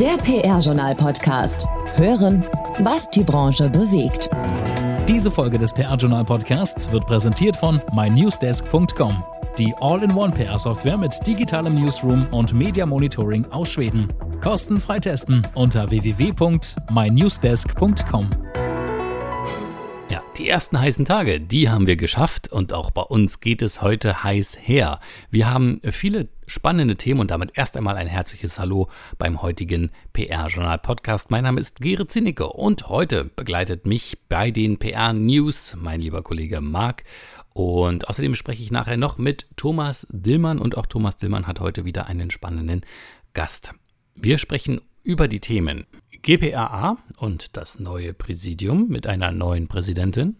Der PR-Journal-Podcast. Hören, was die Branche bewegt. Diese Folge des PR-Journal-Podcasts wird präsentiert von mynewsdesk.com. Die All-in-One PR-Software mit digitalem Newsroom und Media Monitoring aus Schweden. Kostenfrei testen unter www.mynewsdesk.com. Ja, die ersten heißen Tage, die haben wir geschafft und auch bei uns geht es heute heiß her. Wir haben viele spannende Themen und damit erst einmal ein herzliches Hallo beim heutigen PR-Journal-Podcast. Mein Name ist Gere Zinicke und heute begleitet mich bei den PR-News mein lieber Kollege Marc. Und außerdem spreche ich nachher noch mit Thomas Dillmann und auch Thomas Dillmann hat heute wieder einen spannenden Gast. Wir sprechen über die Themen GPRA und das neue Präsidium mit einer neuen Präsidentin.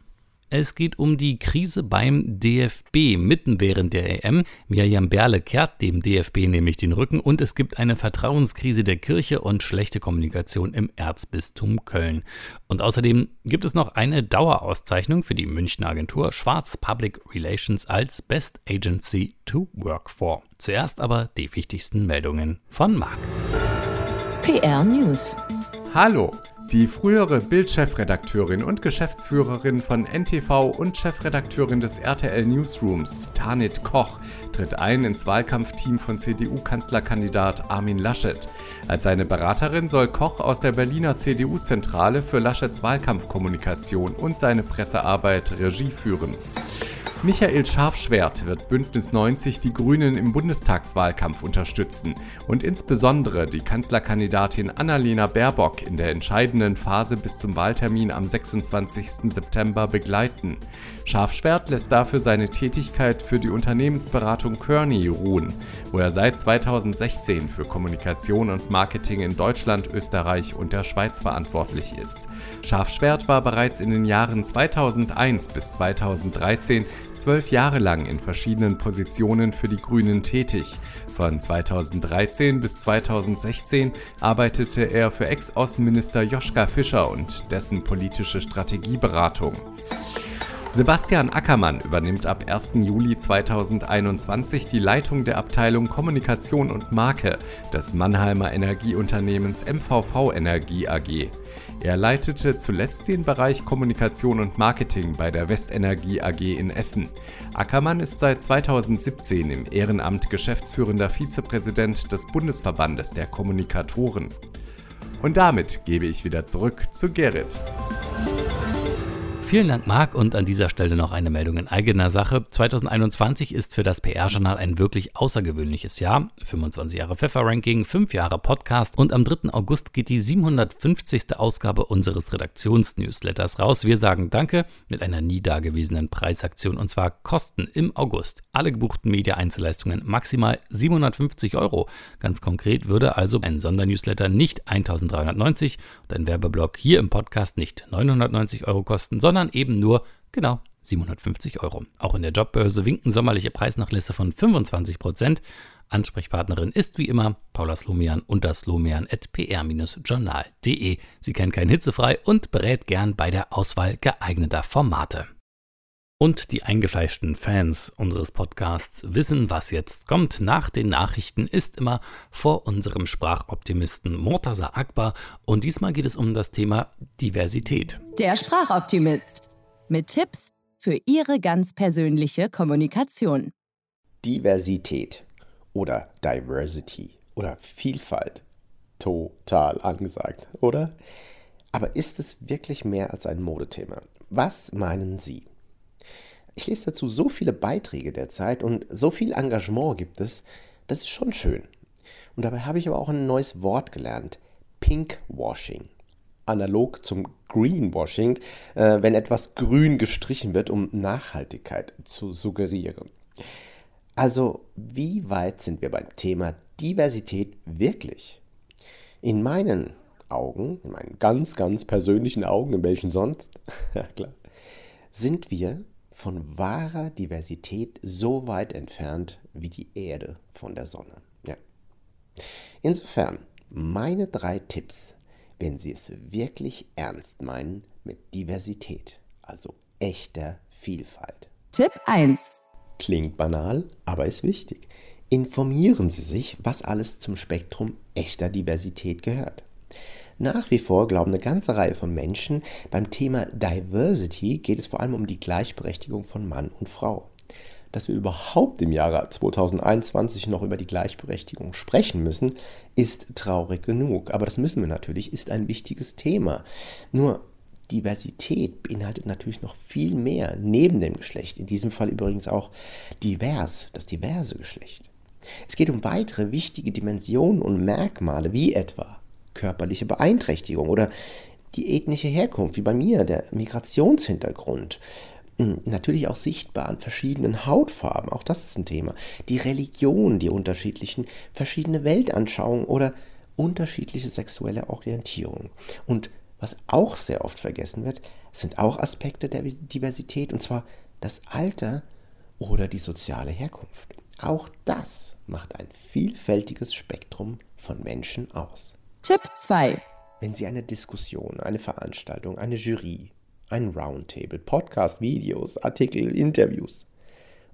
Es geht um die Krise beim DFB mitten während der EM. Mirjam Berle kehrt dem DFB nämlich den Rücken und es gibt eine Vertrauenskrise der Kirche und schlechte Kommunikation im Erzbistum Köln. Und außerdem gibt es noch eine Dauerauszeichnung für die Münchner Agentur Schwarz Public Relations als Best Agency to Work for. Zuerst aber die wichtigsten Meldungen von Marc. PR News. Hallo, die frühere Bild-Chefredakteurin und Geschäftsführerin von NTV und Chefredakteurin des RTL Newsrooms, Tanit Koch, tritt ein ins Wahlkampfteam von CDU-Kanzlerkandidat Armin Laschet. Als seine Beraterin soll Koch aus der Berliner CDU-Zentrale für Laschets Wahlkampfkommunikation und seine Pressearbeit Regie führen. Michael Scharfschwert wird Bündnis 90 die Grünen im Bundestagswahlkampf unterstützen und insbesondere die Kanzlerkandidatin Annalena Baerbock in der entscheidenden Phase bis zum Wahltermin am 26. September begleiten. Scharfschwert lässt dafür seine Tätigkeit für die Unternehmensberatung Kearney ruhen, wo er seit 2016 für Kommunikation und Marketing in Deutschland, Österreich und der Schweiz verantwortlich ist. Scharfschwert war bereits in den Jahren 2001 bis 2013 zwölf Jahre lang in verschiedenen Positionen für die Grünen tätig. Von 2013 bis 2016 arbeitete er für Ex-Außenminister Joschka Fischer und dessen politische Strategieberatung. Sebastian Ackermann übernimmt ab 1. Juli 2021 die Leitung der Abteilung Kommunikation und Marke des Mannheimer Energieunternehmens MVV Energie AG. Er leitete zuletzt den Bereich Kommunikation und Marketing bei der Westenergie AG in Essen. Ackermann ist seit 2017 im Ehrenamt geschäftsführender Vizepräsident des Bundesverbandes der Kommunikatoren. Und damit gebe ich wieder zurück zu Gerrit. Vielen Dank, Marc. Und an dieser Stelle noch eine Meldung in eigener Sache. 2021 ist für das PR-Journal ein wirklich außergewöhnliches Jahr. 25 Jahre Pfeffer-Ranking, 5 Jahre Podcast und am 3. August geht die 750. Ausgabe unseres Redaktionsnewsletters raus. Wir sagen Danke mit einer nie dagewesenen Preisaktion und zwar Kosten im August. Alle gebuchten Media-Einzelleistungen maximal 750 Euro. Ganz konkret würde also ein Sondernewsletter nicht 1390 und ein Werbeblock hier im Podcast nicht 990 Euro kosten, sondern sondern eben nur, genau, 750 Euro. Auch in der Jobbörse winken sommerliche Preisnachlässe von 25 Prozent. Ansprechpartnerin ist wie immer Paula Slomian unter slomian.pr-journal.de. Sie kennt kein hitzefrei und berät gern bei der Auswahl geeigneter Formate. Und die eingefleischten Fans unseres Podcasts wissen, was jetzt kommt. Nach den Nachrichten ist immer vor unserem Sprachoptimisten Mortaza Akbar und diesmal geht es um das Thema Diversität. Der Sprachoptimist mit Tipps für Ihre ganz persönliche Kommunikation. Diversität oder Diversity oder Vielfalt. Total angesagt, oder? Aber ist es wirklich mehr als ein Modethema? Was meinen Sie? Ich lese dazu so viele Beiträge derzeit und so viel Engagement gibt es, das ist schon schön. Und dabei habe ich aber auch ein neues Wort gelernt, Pinkwashing. Analog zum Greenwashing, äh, wenn etwas grün gestrichen wird, um Nachhaltigkeit zu suggerieren. Also, wie weit sind wir beim Thema Diversität wirklich? In meinen Augen, in meinen ganz, ganz persönlichen Augen, in welchen sonst, ja klar, sind wir von wahrer Diversität so weit entfernt wie die Erde von der Sonne. Ja. Insofern, meine drei Tipps, wenn Sie es wirklich ernst meinen mit Diversität, also echter Vielfalt. Tipp 1. Klingt banal, aber ist wichtig. Informieren Sie sich, was alles zum Spektrum echter Diversität gehört. Nach wie vor glauben eine ganze Reihe von Menschen, beim Thema Diversity geht es vor allem um die Gleichberechtigung von Mann und Frau. Dass wir überhaupt im Jahre 2021 noch über die Gleichberechtigung sprechen müssen, ist traurig genug. Aber das müssen wir natürlich, ist ein wichtiges Thema. Nur Diversität beinhaltet natürlich noch viel mehr neben dem Geschlecht. In diesem Fall übrigens auch divers, das diverse Geschlecht. Es geht um weitere wichtige Dimensionen und Merkmale, wie etwa körperliche Beeinträchtigung oder die ethnische Herkunft, wie bei mir, der Migrationshintergrund. Hm, natürlich auch sichtbar an verschiedenen Hautfarben, auch das ist ein Thema. Die Religion, die unterschiedlichen, verschiedene Weltanschauungen oder unterschiedliche sexuelle Orientierung. Und was auch sehr oft vergessen wird, sind auch Aspekte der Diversität, und zwar das Alter oder die soziale Herkunft. Auch das macht ein vielfältiges Spektrum von Menschen aus. Tipp 2. Wenn Sie eine Diskussion, eine Veranstaltung, eine Jury, ein Roundtable, Podcast, Videos, Artikel, Interviews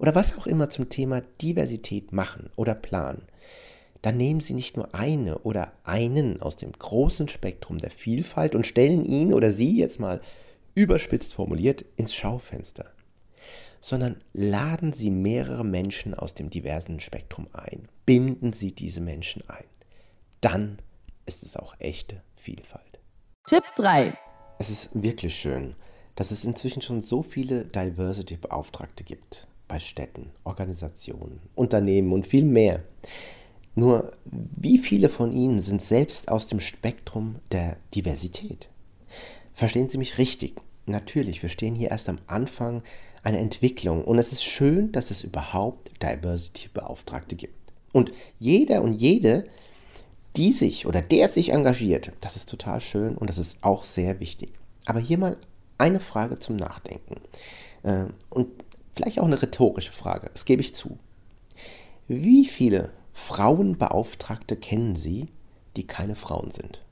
oder was auch immer zum Thema Diversität machen oder planen, dann nehmen Sie nicht nur eine oder einen aus dem großen Spektrum der Vielfalt und stellen ihn oder sie jetzt mal überspitzt formuliert ins Schaufenster, sondern laden Sie mehrere Menschen aus dem diversen Spektrum ein, binden Sie diese Menschen ein. Dann ist es auch echte Vielfalt. Tipp 3. Es ist wirklich schön, dass es inzwischen schon so viele Diversity-Beauftragte gibt. Bei Städten, Organisationen, Unternehmen und viel mehr. Nur wie viele von ihnen sind selbst aus dem Spektrum der Diversität? Verstehen Sie mich richtig? Natürlich, wir stehen hier erst am Anfang einer Entwicklung und es ist schön, dass es überhaupt Diversity-Beauftragte gibt. Und jeder und jede die sich oder der sich engagiert, das ist total schön und das ist auch sehr wichtig. Aber hier mal eine Frage zum Nachdenken. Äh, und vielleicht auch eine rhetorische Frage, das gebe ich zu. Wie viele Frauenbeauftragte kennen Sie, die keine Frauen sind?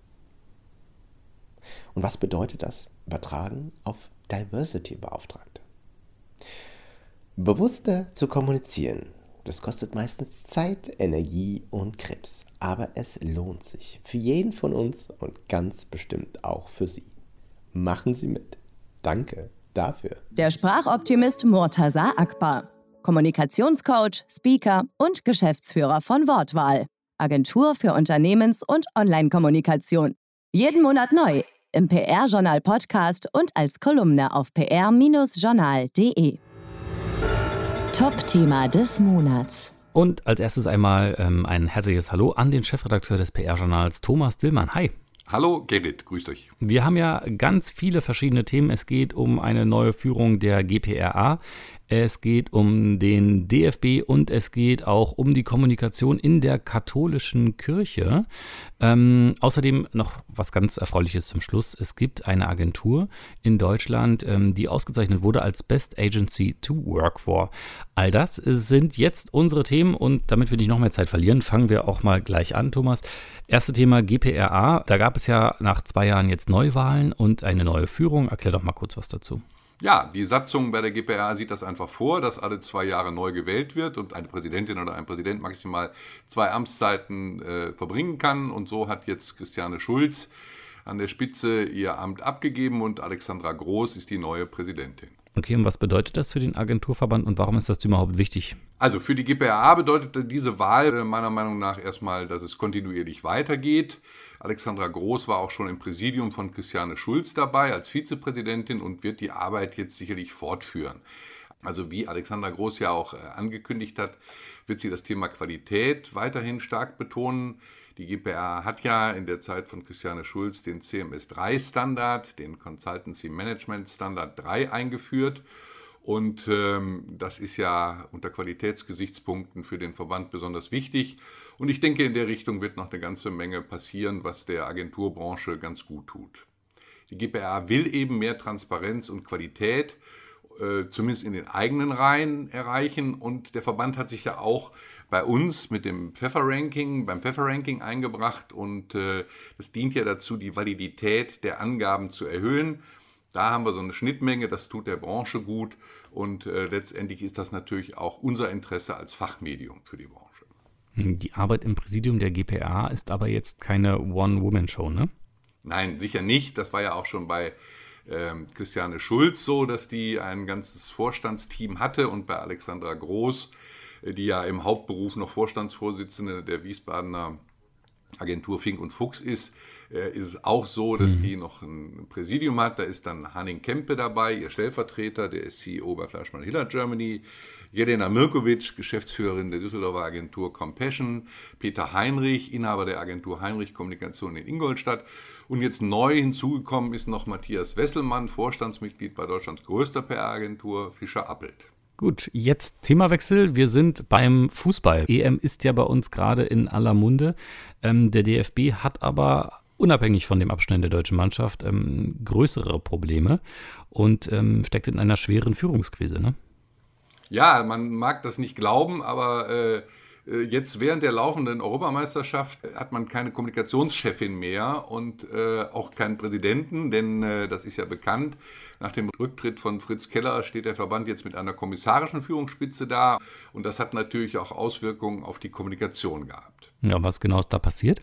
Und was bedeutet das übertragen auf Diversity-Beauftragte? Bewusster zu kommunizieren, das kostet meistens Zeit, Energie und Krebs. Aber es lohnt sich. Für jeden von uns und ganz bestimmt auch für Sie. Machen Sie mit. Danke dafür. Der Sprachoptimist Murtaza Akbar. Kommunikationscoach, Speaker und Geschäftsführer von Wortwahl. Agentur für Unternehmens- und Online-Kommunikation. Jeden Monat neu im PR-Journal Podcast und als Kolumne auf pr-journal.de. Top-Thema des Monats. Und als erstes einmal ähm, ein herzliches Hallo an den Chefredakteur des PR-Journals, Thomas Dillmann. Hi. Hallo, Gerrit, grüßt euch. Wir haben ja ganz viele verschiedene Themen. Es geht um eine neue Führung der GPRA. Es geht um den DFB und es geht auch um die Kommunikation in der katholischen Kirche. Ähm, außerdem noch was ganz Erfreuliches zum Schluss. Es gibt eine Agentur in Deutschland, ähm, die ausgezeichnet wurde als Best Agency to Work for. All das sind jetzt unsere Themen und damit wir nicht noch mehr Zeit verlieren, fangen wir auch mal gleich an, Thomas. Erste Thema GPRA. Da gab es ja nach zwei Jahren jetzt Neuwahlen und eine neue Führung. Erklär doch mal kurz was dazu. Ja, die Satzung bei der GPRA sieht das einfach vor, dass alle zwei Jahre neu gewählt wird und eine Präsidentin oder ein Präsident maximal zwei Amtszeiten äh, verbringen kann. Und so hat jetzt Christiane Schulz an der Spitze ihr Amt abgegeben und Alexandra Groß ist die neue Präsidentin. Okay, und was bedeutet das für den Agenturverband und warum ist das überhaupt wichtig? Also für die GPRA bedeutet diese Wahl äh, meiner Meinung nach erstmal, dass es kontinuierlich weitergeht. Alexandra Groß war auch schon im Präsidium von Christiane Schulz dabei als Vizepräsidentin und wird die Arbeit jetzt sicherlich fortführen. Also wie Alexandra Groß ja auch äh, angekündigt hat, wird sie das Thema Qualität weiterhin stark betonen. Die GPA hat ja in der Zeit von Christiane Schulz den CMS 3 Standard, den Consultancy Management Standard 3 eingeführt. Und ähm, das ist ja unter Qualitätsgesichtspunkten für den Verband besonders wichtig. Und ich denke, in der Richtung wird noch eine ganze Menge passieren, was der Agenturbranche ganz gut tut. Die GPA will eben mehr Transparenz und Qualität, äh, zumindest in den eigenen Reihen, erreichen. Und der Verband hat sich ja auch bei uns mit dem Pfeffer-Ranking, beim Pfeffer-Ranking eingebracht. Und äh, das dient ja dazu, die Validität der Angaben zu erhöhen. Da haben wir so eine Schnittmenge, das tut der Branche gut. Und äh, letztendlich ist das natürlich auch unser Interesse als Fachmedium für die Branche. Die Arbeit im Präsidium der GPA ist aber jetzt keine One-Woman-Show, ne? Nein, sicher nicht. Das war ja auch schon bei ähm, Christiane Schulz so, dass die ein ganzes Vorstandsteam hatte und bei Alexandra Groß, äh, die ja im Hauptberuf noch Vorstandsvorsitzende der Wiesbadener Agentur Fink und Fuchs ist, ist es auch so, dass mhm. die noch ein Präsidium hat. Da ist dann Hanning Kempe dabei, ihr Stellvertreter, der ist CEO bei Fleischmann Hiller Germany. Jelena Mirkovic, Geschäftsführerin der Düsseldorfer Agentur Compassion, Peter Heinrich, Inhaber der Agentur Heinrich Kommunikation in Ingolstadt und jetzt neu hinzugekommen ist noch Matthias Wesselmann, Vorstandsmitglied bei Deutschlands größter PR-Agentur Fischer Appelt. Gut, jetzt Themawechsel. Wir sind beim Fußball. EM ist ja bei uns gerade in aller Munde. Ähm, der DFB hat aber unabhängig von dem Abschneiden der deutschen Mannschaft ähm, größere Probleme und ähm, steckt in einer schweren Führungskrise. Ne? Ja, man mag das nicht glauben, aber äh, äh, jetzt während der laufenden Europameisterschaft hat man keine Kommunikationschefin mehr und äh, auch keinen Präsidenten, denn äh, das ist ja bekannt. Nach dem Rücktritt von Fritz Keller steht der Verband jetzt mit einer kommissarischen Führungsspitze da und das hat natürlich auch Auswirkungen auf die Kommunikation gehabt. Ja, was genau ist da passiert?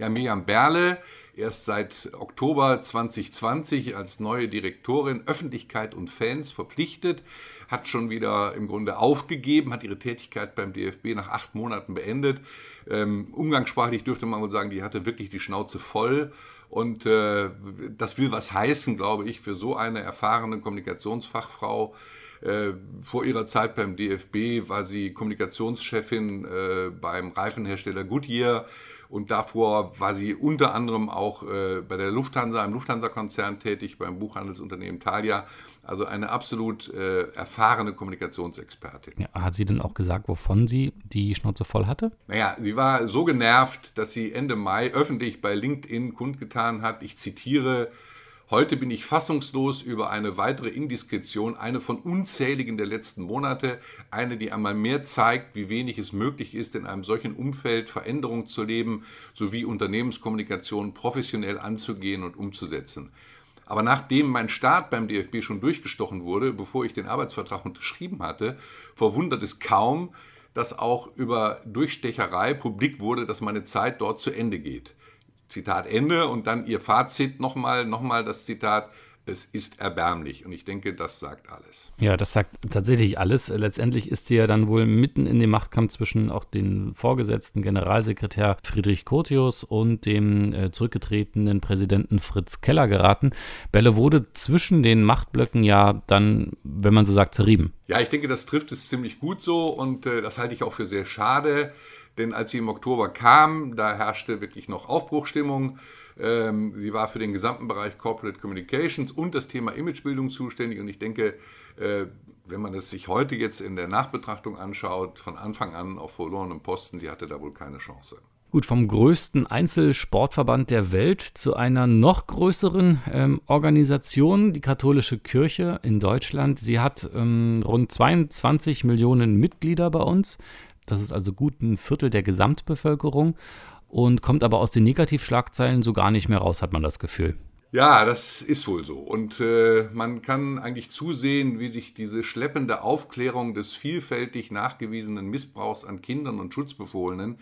Ja, Miriam Berle, erst seit Oktober 2020 als neue Direktorin Öffentlichkeit und Fans verpflichtet hat schon wieder im Grunde aufgegeben, hat ihre Tätigkeit beim DFB nach acht Monaten beendet. Ähm, umgangssprachlich dürfte man wohl sagen, die hatte wirklich die Schnauze voll. Und äh, das will was heißen, glaube ich, für so eine erfahrene Kommunikationsfachfrau. Äh, vor ihrer Zeit beim DFB war sie Kommunikationschefin äh, beim Reifenhersteller Goodyear und davor war sie unter anderem auch äh, bei der Lufthansa, im Lufthansa-Konzern tätig, beim Buchhandelsunternehmen Thalia. Also eine absolut äh, erfahrene Kommunikationsexpertin. Ja, hat sie denn auch gesagt, wovon sie die Schnauze voll hatte? Naja, sie war so genervt, dass sie Ende Mai öffentlich bei LinkedIn kundgetan hat, ich zitiere, Heute bin ich fassungslos über eine weitere Indiskretion, eine von unzähligen der letzten Monate, eine, die einmal mehr zeigt, wie wenig es möglich ist, in einem solchen Umfeld Veränderungen zu leben, sowie Unternehmenskommunikation professionell anzugehen und umzusetzen. Aber nachdem mein Start beim DFB schon durchgestochen wurde, bevor ich den Arbeitsvertrag unterschrieben hatte, verwundert es kaum, dass auch über Durchstecherei publik wurde, dass meine Zeit dort zu Ende geht. Zitat Ende und dann ihr Fazit nochmal, nochmal das Zitat, es ist erbärmlich. Und ich denke, das sagt alles. Ja, das sagt tatsächlich alles. Letztendlich ist sie ja dann wohl mitten in dem Machtkampf zwischen auch den vorgesetzten Generalsekretär Friedrich Curtius und dem äh, zurückgetretenen Präsidenten Fritz Keller geraten. Bälle wurde zwischen den Machtblöcken ja dann, wenn man so sagt, zerrieben. Ja, ich denke, das trifft es ziemlich gut so und äh, das halte ich auch für sehr schade. Denn als sie im Oktober kam, da herrschte wirklich noch Aufbruchstimmung. Ähm, sie war für den gesamten Bereich Corporate Communications und das Thema Imagebildung zuständig. Und ich denke, äh, wenn man es sich heute jetzt in der Nachbetrachtung anschaut, von Anfang an auf verlorenem Posten, sie hatte da wohl keine Chance. Gut, vom größten Einzelsportverband der Welt zu einer noch größeren ähm, Organisation, die Katholische Kirche in Deutschland. Sie hat ähm, rund 22 Millionen Mitglieder bei uns. Das ist also gut ein Viertel der Gesamtbevölkerung und kommt aber aus den Negativschlagzeilen so gar nicht mehr raus, hat man das Gefühl. Ja, das ist wohl so. Und äh, man kann eigentlich zusehen, wie sich diese schleppende Aufklärung des vielfältig nachgewiesenen Missbrauchs an Kindern und Schutzbefohlenen,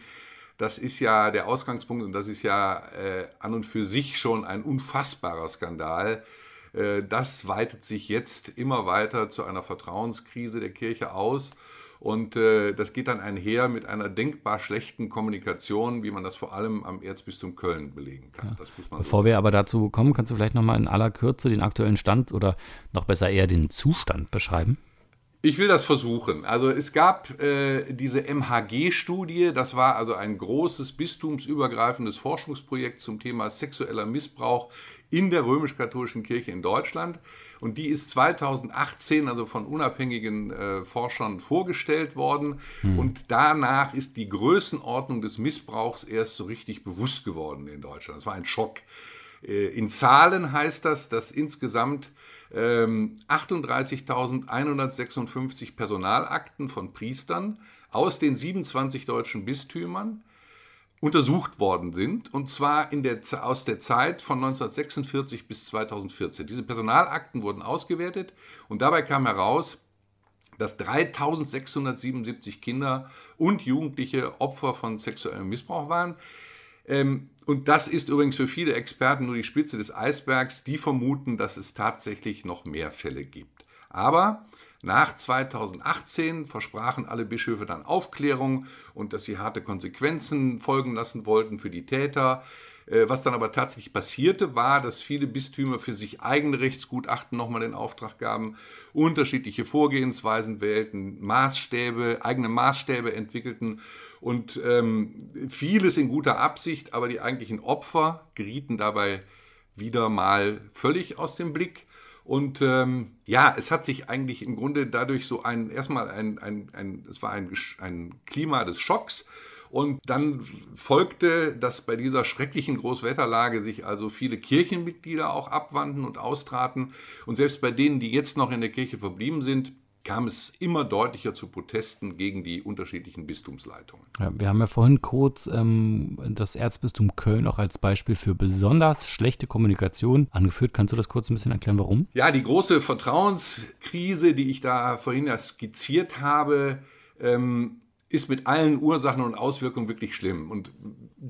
das ist ja der Ausgangspunkt und das ist ja äh, an und für sich schon ein unfassbarer Skandal. Äh, das weitet sich jetzt immer weiter zu einer Vertrauenskrise der Kirche aus. Und äh, das geht dann einher mit einer denkbar schlechten Kommunikation, wie man das vor allem am Erzbistum Köln belegen kann. Ja. Bevor so wir aber dazu kommen, kannst du vielleicht nochmal in aller Kürze den aktuellen Stand oder noch besser eher den Zustand beschreiben? Ich will das versuchen. Also es gab äh, diese MHG-Studie, das war also ein großes bistumsübergreifendes Forschungsprojekt zum Thema sexueller Missbrauch in der römisch-katholischen Kirche in Deutschland. Und die ist 2018 also von unabhängigen äh, Forschern vorgestellt worden. Hm. Und danach ist die Größenordnung des Missbrauchs erst so richtig bewusst geworden in Deutschland. Das war ein Schock. Äh, in Zahlen heißt das, dass insgesamt ähm, 38.156 Personalakten von Priestern aus den 27 deutschen Bistümern untersucht worden sind, und zwar in der, aus der Zeit von 1946 bis 2014. Diese Personalakten wurden ausgewertet und dabei kam heraus, dass 3677 Kinder und Jugendliche Opfer von sexuellem Missbrauch waren. Ähm, und das ist übrigens für viele Experten nur die Spitze des Eisbergs. Die vermuten, dass es tatsächlich noch mehr Fälle gibt. Aber nach 2018 versprachen alle Bischöfe dann Aufklärung und dass sie harte Konsequenzen folgen lassen wollten für die Täter. Äh, was dann aber tatsächlich passierte, war, dass viele Bistümer für sich eigene Rechtsgutachten nochmal den Auftrag gaben, unterschiedliche Vorgehensweisen wählten, Maßstäbe, eigene Maßstäbe entwickelten und ähm, vieles in guter Absicht, aber die eigentlichen Opfer gerieten dabei wieder mal völlig aus dem Blick. Und ähm, ja, es hat sich eigentlich im Grunde dadurch so ein, erstmal ein, ein, ein es war ein, ein Klima des Schocks und dann folgte, dass bei dieser schrecklichen Großwetterlage sich also viele Kirchenmitglieder auch abwandten und austraten. Und selbst bei denen, die jetzt noch in der Kirche verblieben sind, kam es immer deutlicher zu Protesten gegen die unterschiedlichen Bistumsleitungen. Ja, wir haben ja vorhin kurz ähm, das Erzbistum Köln auch als Beispiel für besonders schlechte Kommunikation angeführt. Kannst du das kurz ein bisschen erklären, warum? Ja, die große Vertrauenskrise, die ich da vorhin skizziert habe, ähm, ist mit allen Ursachen und Auswirkungen wirklich schlimm. Und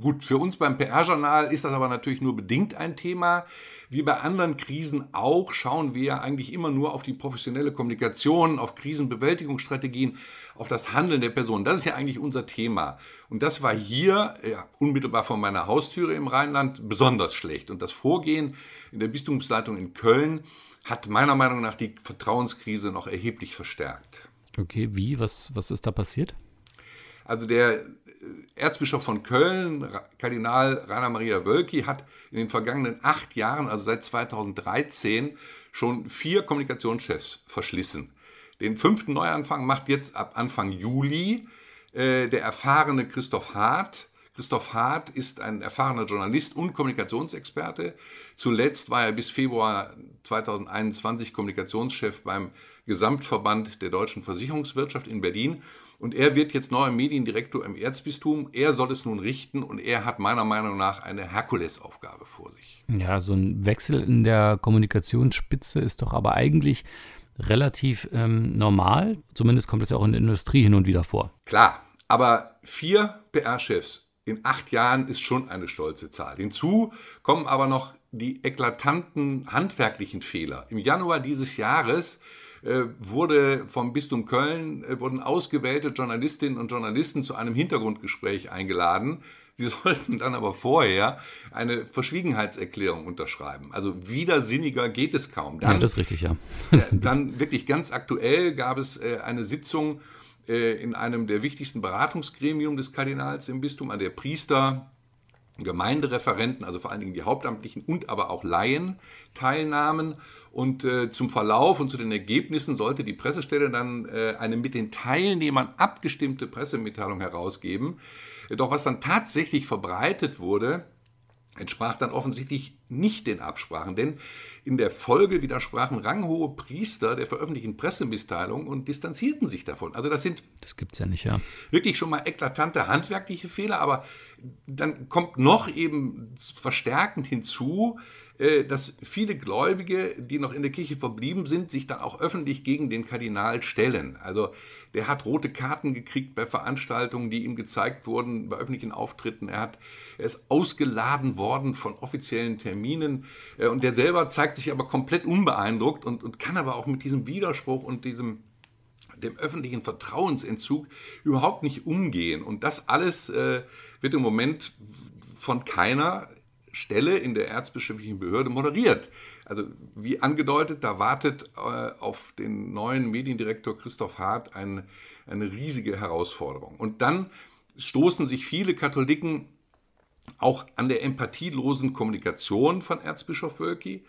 gut, für uns beim PR-Journal ist das aber natürlich nur bedingt ein Thema. Wie bei anderen Krisen auch schauen wir eigentlich immer nur auf die professionelle Kommunikation, auf Krisenbewältigungsstrategien, auf das Handeln der Person. Das ist ja eigentlich unser Thema. Und das war hier ja, unmittelbar vor meiner Haustüre im Rheinland besonders schlecht. Und das Vorgehen in der Bistumsleitung in Köln hat meiner Meinung nach die Vertrauenskrise noch erheblich verstärkt. Okay, wie? Was, was ist da passiert? Also der äh, Erzbischof von Köln, Kardinal Rainer Maria Wölki, hat in den vergangenen acht Jahren, also seit 2013, schon vier Kommunikationschefs verschlissen. Den fünften Neuanfang macht jetzt ab Anfang Juli äh, der erfahrene Christoph Hart. Christoph Hart ist ein erfahrener Journalist und Kommunikationsexperte. Zuletzt war er bis Februar 2021 Kommunikationschef beim Gesamtverband der deutschen Versicherungswirtschaft in Berlin und er wird jetzt neuer Mediendirektor im Erzbistum. Er soll es nun richten und er hat meiner Meinung nach eine Herkulesaufgabe vor sich. Ja, so ein Wechsel in der Kommunikationsspitze ist doch aber eigentlich relativ ähm, normal. Zumindest kommt es ja auch in der Industrie hin und wieder vor. Klar, aber vier PR-Chefs in acht Jahren ist schon eine stolze Zahl. Hinzu kommen aber noch die eklatanten handwerklichen Fehler. Im Januar dieses Jahres wurde vom Bistum Köln, äh, wurden ausgewählte Journalistinnen und Journalisten zu einem Hintergrundgespräch eingeladen. Sie sollten dann aber vorher eine Verschwiegenheitserklärung unterschreiben. Also widersinniger geht es kaum. Dann, ja, das ist richtig, ja. dann wirklich ganz aktuell gab es äh, eine Sitzung in einem der wichtigsten Beratungsgremium des Kardinals im Bistum, an der Priester, Gemeindereferenten, also vor allen Dingen die Hauptamtlichen und aber auch Laien teilnahmen. Und äh, zum Verlauf und zu den Ergebnissen sollte die Pressestelle dann äh, eine mit den Teilnehmern abgestimmte Pressemitteilung herausgeben. Doch was dann tatsächlich verbreitet wurde, entsprach dann offensichtlich nicht den Absprachen, denn in der Folge widersprachen ranghohe Priester der veröffentlichten Pressemitteilung und distanzierten sich davon. Also das sind das gibt's ja nicht, ja. Wirklich schon mal eklatante handwerkliche Fehler, aber dann kommt noch eben verstärkend hinzu, dass viele Gläubige, die noch in der Kirche verblieben sind, sich dann auch öffentlich gegen den Kardinal stellen. Also der hat rote Karten gekriegt bei Veranstaltungen, die ihm gezeigt wurden, bei öffentlichen Auftritten. Er, hat, er ist ausgeladen worden von offiziellen Terminen äh, und der selber zeigt sich aber komplett unbeeindruckt und, und kann aber auch mit diesem Widerspruch und diesem dem öffentlichen Vertrauensentzug überhaupt nicht umgehen. Und das alles äh, wird im Moment von keiner Stelle in der erzbischöflichen Behörde moderiert. Also wie angedeutet, da wartet äh, auf den neuen Mediendirektor Christoph Hart ein, eine riesige Herausforderung. Und dann stoßen sich viele Katholiken auch an der empathielosen Kommunikation von Erzbischof Wölki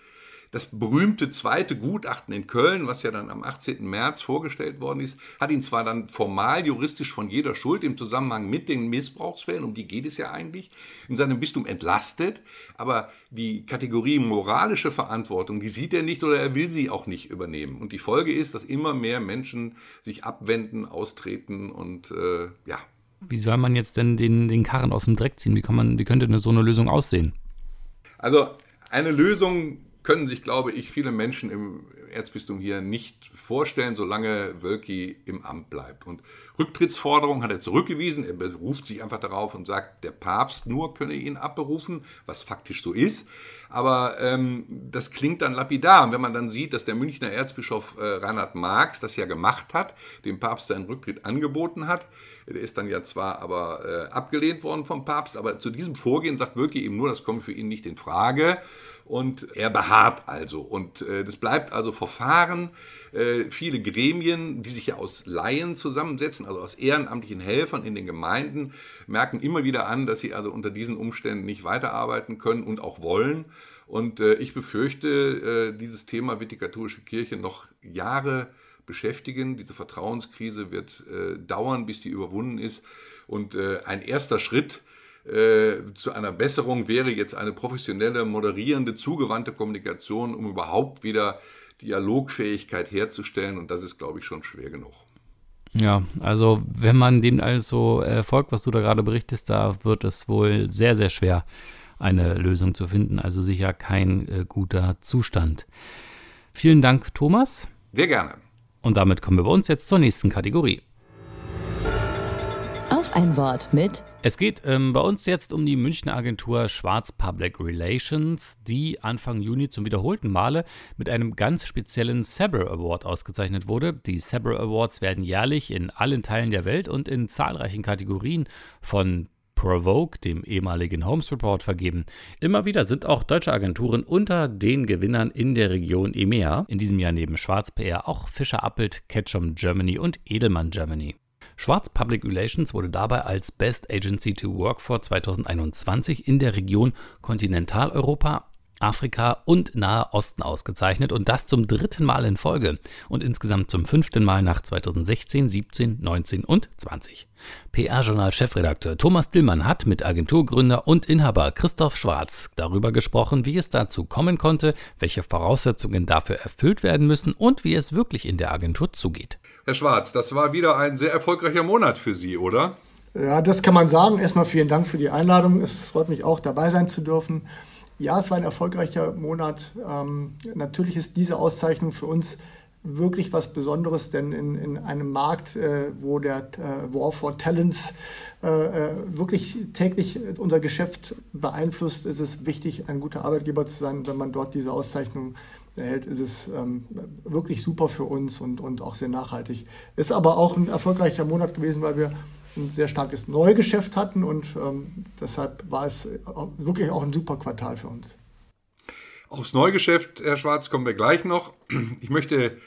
das berühmte zweite Gutachten in Köln, was ja dann am 18. März vorgestellt worden ist, hat ihn zwar dann formal juristisch von jeder Schuld im Zusammenhang mit den Missbrauchsfällen, um die geht es ja eigentlich, in seinem Bistum entlastet, aber die Kategorie moralische Verantwortung, die sieht er nicht oder er will sie auch nicht übernehmen. Und die Folge ist, dass immer mehr Menschen sich abwenden, austreten und äh, ja. Wie soll man jetzt denn den, den Karren aus dem Dreck ziehen? Wie, kann man, wie könnte eine, so eine Lösung aussehen? Also eine Lösung können sich, glaube ich, viele Menschen im Erzbistum hier nicht vorstellen, solange Wölki im Amt bleibt. Und Rücktrittsforderung hat er zurückgewiesen. Er beruft sich einfach darauf und sagt, der Papst nur könne ihn abberufen, was faktisch so ist. Aber ähm, das klingt dann lapidar. Und wenn man dann sieht, dass der Münchner Erzbischof äh, Reinhard Marx das ja gemacht hat, dem Papst seinen Rücktritt angeboten hat, der ist dann ja zwar aber äh, abgelehnt worden vom Papst, aber zu diesem Vorgehen sagt Wölki eben nur, das kommt für ihn nicht in Frage. Und er beharrt also. Und äh, das bleibt also Verfahren. Äh, viele Gremien, die sich ja aus Laien zusammensetzen, also aus ehrenamtlichen Helfern in den Gemeinden, merken immer wieder an, dass sie also unter diesen Umständen nicht weiterarbeiten können und auch wollen. Und äh, ich befürchte, äh, dieses Thema wird die katholische Kirche noch Jahre beschäftigen. Diese Vertrauenskrise wird äh, dauern, bis die überwunden ist. Und äh, ein erster Schritt äh, zu einer Besserung wäre jetzt eine professionelle, moderierende, zugewandte Kommunikation, um überhaupt wieder Dialogfähigkeit herzustellen. Und das ist, glaube ich, schon schwer genug. Ja, also wenn man dem also äh, folgt, was du da gerade berichtest, da wird es wohl sehr, sehr schwer, eine Lösung zu finden. Also sicher kein äh, guter Zustand. Vielen Dank, Thomas. Sehr gerne. Und damit kommen wir bei uns jetzt zur nächsten Kategorie. Ein Wort mit. Es geht ähm, bei uns jetzt um die Münchner Agentur Schwarz Public Relations, die Anfang Juni zum wiederholten Male mit einem ganz speziellen Sabre Award ausgezeichnet wurde. Die Sabre Awards werden jährlich in allen Teilen der Welt und in zahlreichen Kategorien von Provoke, dem ehemaligen Holmes Report, vergeben. Immer wieder sind auch deutsche Agenturen unter den Gewinnern in der Region EMEA. In diesem Jahr neben Schwarz PR auch Fischer Appelt, Ketchum Germany und Edelmann Germany. Schwarz Public Relations wurde dabei als Best Agency to Work for 2021 in der Region Kontinentaleuropa, Afrika und Nahe Osten ausgezeichnet und das zum dritten Mal in Folge und insgesamt zum fünften Mal nach 2016, 17, 19 und 20. PR-Journal-Chefredakteur Thomas Dillmann hat mit Agenturgründer und Inhaber Christoph Schwarz darüber gesprochen, wie es dazu kommen konnte, welche Voraussetzungen dafür erfüllt werden müssen und wie es wirklich in der Agentur zugeht. Herr Schwarz, das war wieder ein sehr erfolgreicher Monat für Sie, oder? Ja, das kann man sagen. Erstmal vielen Dank für die Einladung. Es freut mich auch, dabei sein zu dürfen. Ja, es war ein erfolgreicher Monat. Ähm, natürlich ist diese Auszeichnung für uns wirklich was Besonderes, denn in, in einem Markt, äh, wo der äh, War for Talents äh, äh, wirklich täglich unser Geschäft beeinflusst, ist es wichtig, ein guter Arbeitgeber zu sein. Wenn man dort diese Auszeichnung erhält, ist es ähm, wirklich super für uns und, und auch sehr nachhaltig. Ist aber auch ein erfolgreicher Monat gewesen, weil wir ein sehr starkes Neugeschäft hatten und ähm, deshalb war es wirklich auch ein super Quartal für uns. Aufs Neugeschäft, Herr Schwarz, kommen wir gleich noch. Ich möchte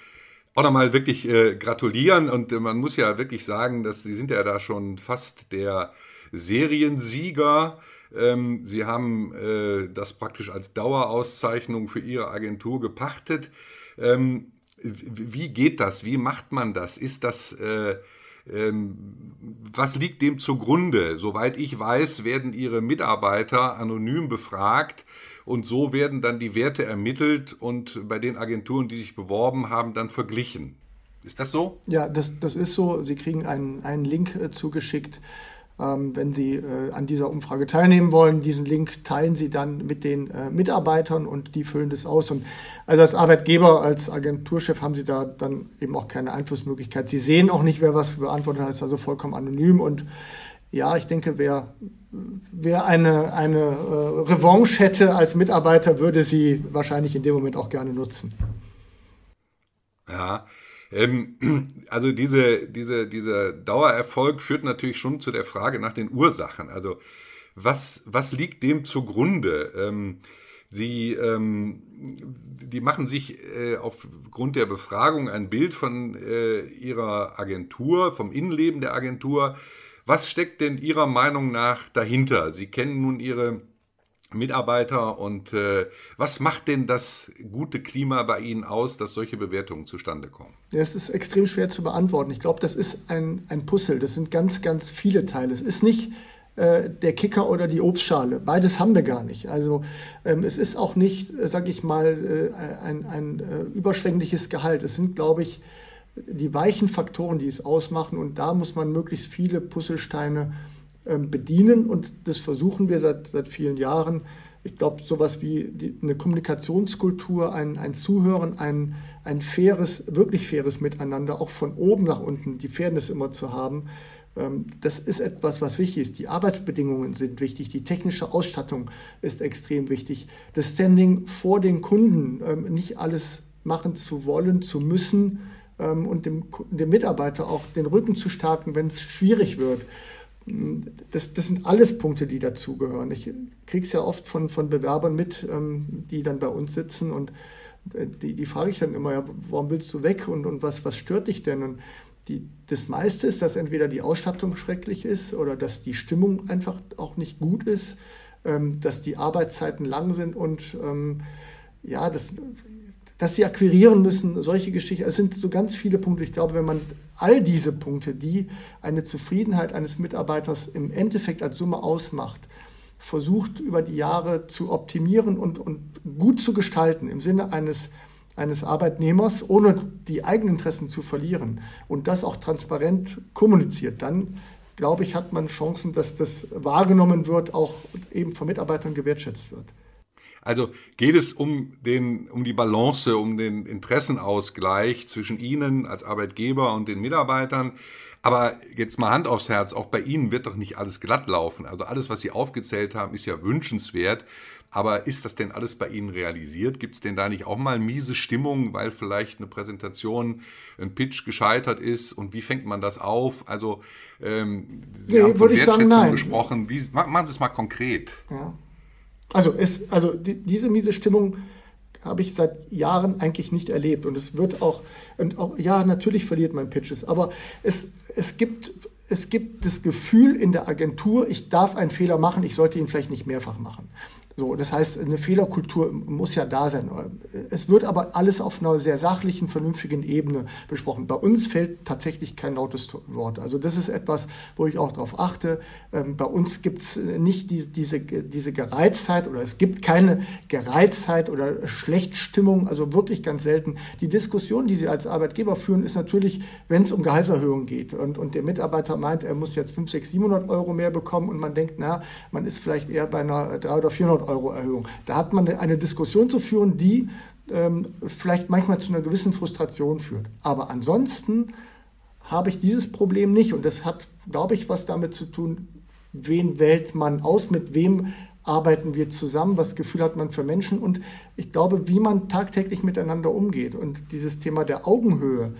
auch nochmal wirklich äh, gratulieren und äh, man muss ja wirklich sagen, dass Sie sind ja da schon fast der Seriensieger. Ähm, Sie haben äh, das praktisch als Dauerauszeichnung für Ihre Agentur gepachtet. Ähm, wie geht das? Wie macht man das? Ist das äh, ähm, was liegt dem zugrunde? Soweit ich weiß, werden Ihre Mitarbeiter anonym befragt und so werden dann die Werte ermittelt und bei den Agenturen, die sich beworben haben, dann verglichen. Ist das so? Ja, das, das ist so. Sie kriegen einen, einen Link äh, zugeschickt wenn Sie äh, an dieser Umfrage teilnehmen wollen, diesen Link teilen Sie dann mit den äh, Mitarbeitern und die füllen das aus. Und also als Arbeitgeber, als Agenturchef haben Sie da dann eben auch keine Einflussmöglichkeit. Sie sehen auch nicht, wer was beantwortet hat, ist also vollkommen anonym. Und ja, ich denke, wer, wer eine, eine äh, Revanche hätte als Mitarbeiter, würde sie wahrscheinlich in dem Moment auch gerne nutzen. Ja, ähm, also diese, diese, dieser Dauererfolg führt natürlich schon zu der Frage nach den Ursachen. Also was, was liegt dem zugrunde? Ähm, die, ähm, die machen sich äh, aufgrund der Befragung ein Bild von äh, ihrer Agentur, vom Innenleben der Agentur. Was steckt denn Ihrer Meinung nach dahinter? Sie kennen nun Ihre Mitarbeiter und äh, was macht denn das gute Klima bei Ihnen aus, dass solche Bewertungen zustande kommen? Ja, es ist extrem schwer zu beantworten. Ich glaube, das ist ein, ein Puzzle. Das sind ganz, ganz viele Teile. Es ist nicht äh, der Kicker oder die Obstschale. Beides haben wir gar nicht. Also ähm, es ist auch nicht, äh, sage ich mal, äh, ein, ein äh, überschwängliches Gehalt. Es sind, glaube ich, die weichen Faktoren, die es ausmachen. Und da muss man möglichst viele Puzzlesteine ähm, bedienen und das versuchen wir seit, seit vielen Jahren. Ich glaube, sowas wie die, eine Kommunikationskultur, ein, ein Zuhören, ein, ein faires, wirklich faires Miteinander, auch von oben nach unten, die Fairness immer zu haben, ähm, das ist etwas, was wichtig ist. Die Arbeitsbedingungen sind wichtig, die technische Ausstattung ist extrem wichtig. Das Standing vor den Kunden, ähm, nicht alles machen zu wollen, zu müssen ähm, und dem, dem Mitarbeiter auch den Rücken zu stärken, wenn es schwierig wird. Das, das, sind alles Punkte, die dazugehören. Ich kriege es ja oft von, von Bewerbern mit, die dann bei uns sitzen und äh, die, die frage ich dann immer, ja, warum willst du weg und, und was, was stört dich denn? Und die, das meiste ist, dass entweder die Ausstattung schrecklich ist oder dass die Stimmung einfach auch nicht gut ist, ähm, dass die Arbeitszeiten lang sind und ähm, ja, das, dass sie akquirieren müssen, solche Geschichten. Es sind so ganz viele Punkte. Ich glaube, wenn man all diese Punkte, die eine Zufriedenheit eines Mitarbeiters im Endeffekt als Summe ausmacht, versucht über die Jahre zu optimieren und, und gut zu gestalten im Sinne eines eines Arbeitnehmers, ohne die eigenen Interessen zu verlieren und das auch transparent kommuniziert, dann glaube ich, hat man Chancen, dass das wahrgenommen wird, auch eben von Mitarbeitern gewertschätzt wird. Also geht es um, den, um die Balance, um den Interessenausgleich zwischen Ihnen als Arbeitgeber und den Mitarbeitern. Aber jetzt mal Hand aufs Herz, auch bei Ihnen wird doch nicht alles glatt laufen. Also alles, was Sie aufgezählt haben, ist ja wünschenswert. Aber ist das denn alles bei Ihnen realisiert? Gibt es denn da nicht auch mal miese Stimmung, weil vielleicht eine Präsentation, ein Pitch gescheitert ist? Und wie fängt man das auf? Also, ähm, Sie nee, haben von ich sagen, nein. gesprochen. Wie, machen Sie es mal konkret. Ja. Also, es, also die, diese miese Stimmung habe ich seit Jahren eigentlich nicht erlebt. Und es wird auch, und auch ja, natürlich verliert man Pitches, aber es, es gibt es gibt das Gefühl in der Agentur, ich darf einen Fehler machen, ich sollte ihn vielleicht nicht mehrfach machen. So, das heißt, eine Fehlerkultur muss ja da sein. Es wird aber alles auf einer sehr sachlichen, vernünftigen Ebene besprochen. Bei uns fällt tatsächlich kein lautes Wort. Also das ist etwas, wo ich auch darauf achte. Ähm, bei uns gibt es nicht diese, diese, diese Gereiztheit oder es gibt keine Gereiztheit oder Schlechtstimmung, also wirklich ganz selten. Die Diskussion, die Sie als Arbeitgeber führen, ist natürlich, wenn es um Gehaltserhöhung geht und, und der Mitarbeiter meint, er muss jetzt 5, 6, 700 Euro mehr bekommen und man denkt, na, man ist vielleicht eher bei einer 300 oder 400 Euro Erhöhung. Da hat man eine Diskussion zu führen, die ähm, vielleicht manchmal zu einer gewissen Frustration führt. Aber ansonsten habe ich dieses Problem nicht. Und das hat, glaube ich, was damit zu tun, wen wählt man aus, mit wem arbeiten wir zusammen, was Gefühl hat man für Menschen und ich glaube, wie man tagtäglich miteinander umgeht. Und dieses Thema der Augenhöhe,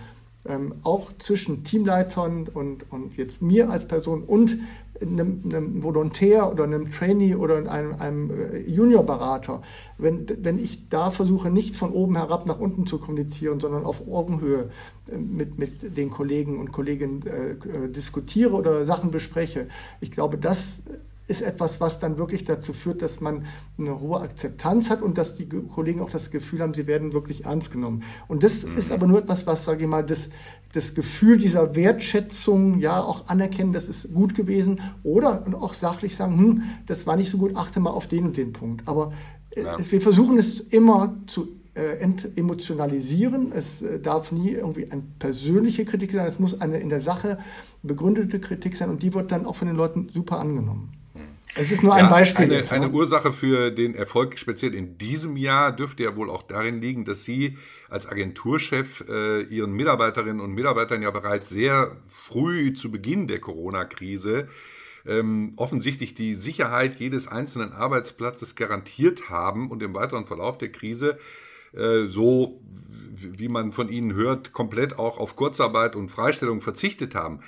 ähm, auch zwischen Teamleitern und, und jetzt mir als Person und einem, einem Volontär oder einem Trainee oder einem, einem äh, Juniorberater, wenn, wenn ich da versuche, nicht von oben herab nach unten zu kommunizieren, sondern auf Augenhöhe äh, mit, mit den Kollegen und Kolleginnen äh, äh, diskutiere oder Sachen bespreche, ich glaube, das ist etwas, was dann wirklich dazu führt, dass man eine hohe Akzeptanz hat und dass die Kollegen auch das Gefühl haben, sie werden wirklich ernst genommen. Und das mhm. ist aber nur etwas, was, sage ich mal, das, das Gefühl dieser Wertschätzung, ja, auch anerkennen, das ist gut gewesen oder und auch sachlich sagen, hm, das war nicht so gut, achte mal auf den und den Punkt. Aber äh, ja. es, wir versuchen es immer zu äh, entemotionalisieren. Es äh, darf nie irgendwie eine persönliche Kritik sein, es muss eine in der Sache begründete Kritik sein und die wird dann auch von den Leuten super angenommen. Es ist nur ein ja, Beispiel. Eine, eine Ursache für den Erfolg, speziell in diesem Jahr, dürfte ja wohl auch darin liegen, dass Sie als Agenturchef äh, Ihren Mitarbeiterinnen und Mitarbeitern ja bereits sehr früh zu Beginn der Corona-Krise ähm, offensichtlich die Sicherheit jedes einzelnen Arbeitsplatzes garantiert haben und im weiteren Verlauf der Krise äh, so wie man von Ihnen hört, komplett auch auf Kurzarbeit und Freistellung verzichtet haben.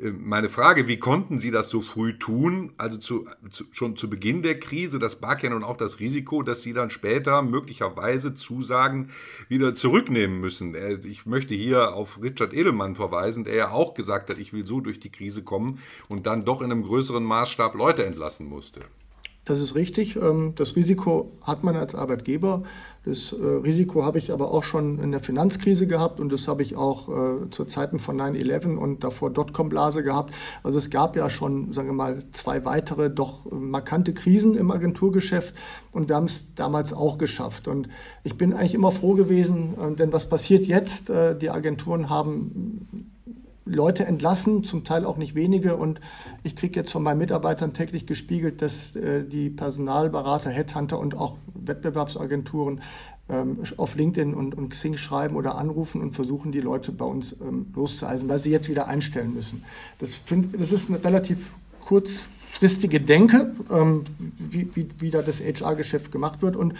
Äh, meine Frage, wie konnten Sie das so früh tun? Also zu, zu, schon zu Beginn der Krise, das barg ja nun auch das Risiko, dass Sie dann später möglicherweise Zusagen wieder zurücknehmen müssen. Äh, ich möchte hier auf Richard Edelmann verweisen, der ja auch gesagt hat, ich will so durch die Krise kommen und dann doch in einem größeren Maßstab Leute entlassen musste. Das ist richtig. Ähm, das Risiko hat man als Arbeitgeber. Das äh, Risiko habe ich aber auch schon in der Finanzkrise gehabt und das habe ich auch äh, zu Zeiten von 9-11 und davor Dotcom-Blase gehabt. Also es gab ja schon, sagen wir mal, zwei weitere doch markante Krisen im Agenturgeschäft und wir haben es damals auch geschafft. Und ich bin eigentlich immer froh gewesen, äh, denn was passiert jetzt? Die Agenturen haben Leute entlassen, zum Teil auch nicht wenige. Und ich kriege jetzt von meinen Mitarbeitern täglich gespiegelt, dass äh, die Personalberater, Headhunter und auch Wettbewerbsagenturen ähm, auf LinkedIn und, und Xing schreiben oder anrufen und versuchen, die Leute bei uns ähm, loszueisen, weil sie jetzt wieder einstellen müssen. Das, find, das ist eine relativ kurzfristige Denke, ähm, wie, wie, wie da das HR-Geschäft gemacht wird. Und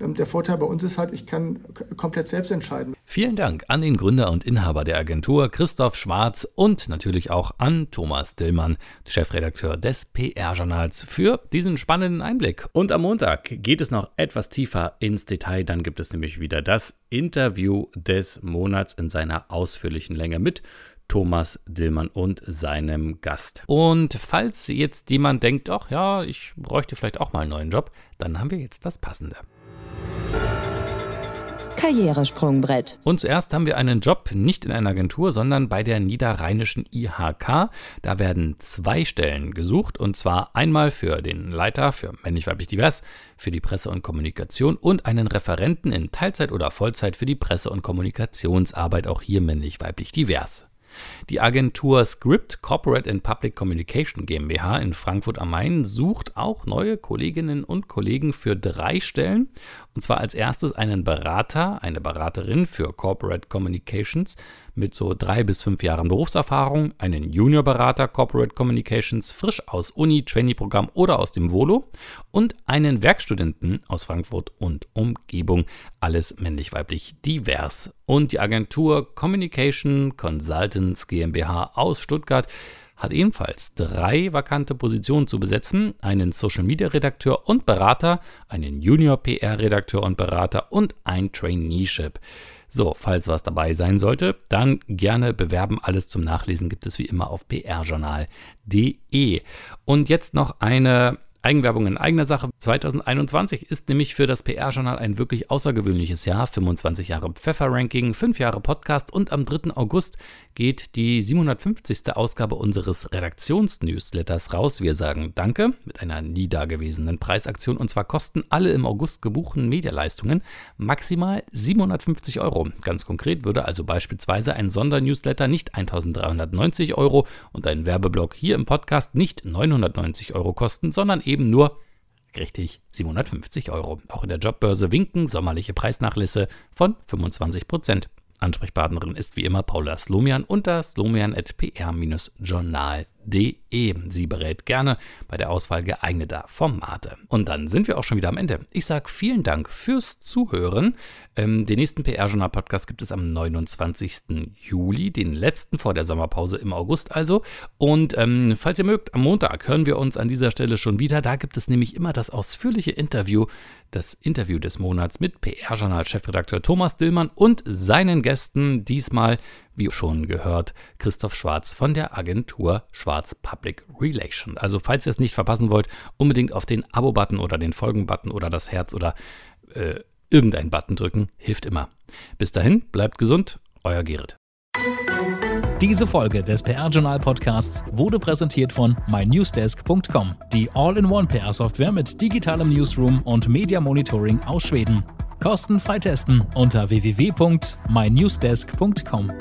der Vorteil bei uns ist halt, ich kann komplett selbst entscheiden. Vielen Dank an den Gründer und Inhaber der Agentur Christoph Schwarz und natürlich auch an Thomas Dillmann, Chefredakteur des PR-Journals, für diesen spannenden Einblick. Und am Montag geht es noch etwas tiefer ins Detail. Dann gibt es nämlich wieder das Interview des Monats in seiner ausführlichen Länge mit Thomas Dillmann und seinem Gast. Und falls jetzt jemand denkt, ach ja, ich bräuchte vielleicht auch mal einen neuen Job, dann haben wir jetzt das Passende. Karrieresprungbrett. Und zuerst haben wir einen Job nicht in einer Agentur, sondern bei der niederrheinischen IHK. Da werden zwei Stellen gesucht und zwar einmal für den Leiter für männlich-weiblich divers, für die Presse- und Kommunikation und einen Referenten in Teilzeit oder Vollzeit für die Presse- und Kommunikationsarbeit, auch hier männlich-weiblich divers. Die Agentur Script Corporate and Public Communication GmbH in Frankfurt am Main sucht auch neue Kolleginnen und Kollegen für drei Stellen. Und zwar als erstes einen Berater, eine Beraterin für Corporate Communications mit so drei bis fünf Jahren Berufserfahrung, einen Juniorberater Corporate Communications frisch aus Uni, Trainee-Programm oder aus dem Volo und einen Werkstudenten aus Frankfurt und Umgebung. Alles männlich-weiblich divers. Und die Agentur Communication Consultants GmbH aus Stuttgart hat ebenfalls drei vakante Positionen zu besetzen: einen Social Media Redakteur und Berater, einen Junior PR Redakteur und Berater und ein Traineeship. So, falls was dabei sein sollte, dann gerne bewerben. Alles zum Nachlesen gibt es wie immer auf prjournal.de. Und jetzt noch eine Eigenwerbung in eigener Sache. 2021 ist nämlich für das PR-Journal ein wirklich außergewöhnliches Jahr. 25 Jahre Pfeffer-Ranking, 5 Jahre Podcast und am 3. August geht die 750. Ausgabe unseres Redaktionsnewsletters raus. Wir sagen Danke mit einer nie dagewesenen Preisaktion und zwar kosten alle im August gebuchten Medialeistungen maximal 750 Euro. Ganz konkret würde also beispielsweise ein Sondernewsletter nicht 1390 Euro und ein Werbeblock hier im Podcast nicht 990 Euro kosten, sondern eben nur richtig 750 Euro. Auch in der Jobbörse winken sommerliche Preisnachlässe von 25 Prozent. Ansprechpartnerin ist wie immer Paula Slomian unter slomian.pr-journal.de www.ftf.de. Sie berät gerne bei der Auswahl geeigneter Formate. Und dann sind wir auch schon wieder am Ende. Ich sage vielen Dank fürs Zuhören. Ähm, den nächsten PR-Journal-Podcast gibt es am 29. Juli, den letzten vor der Sommerpause im August also. Und ähm, falls ihr mögt, am Montag hören wir uns an dieser Stelle schon wieder. Da gibt es nämlich immer das ausführliche Interview, das Interview des Monats mit PR-Journal-Chefredakteur Thomas Dillmann und seinen Gästen. Diesmal wie schon gehört, Christoph Schwarz von der Agentur Schwarz Public Relations. Also falls ihr es nicht verpassen wollt, unbedingt auf den Abo-Button oder den Folgen-Button oder das Herz oder äh, irgendeinen Button drücken, hilft immer. Bis dahin, bleibt gesund, euer Gerrit. Diese Folge des PR-Journal Podcasts wurde präsentiert von mynewsdesk.com, die All-in-One PR-Software mit digitalem Newsroom und Media Monitoring aus Schweden. Kostenfrei testen unter www.mynewsdesk.com.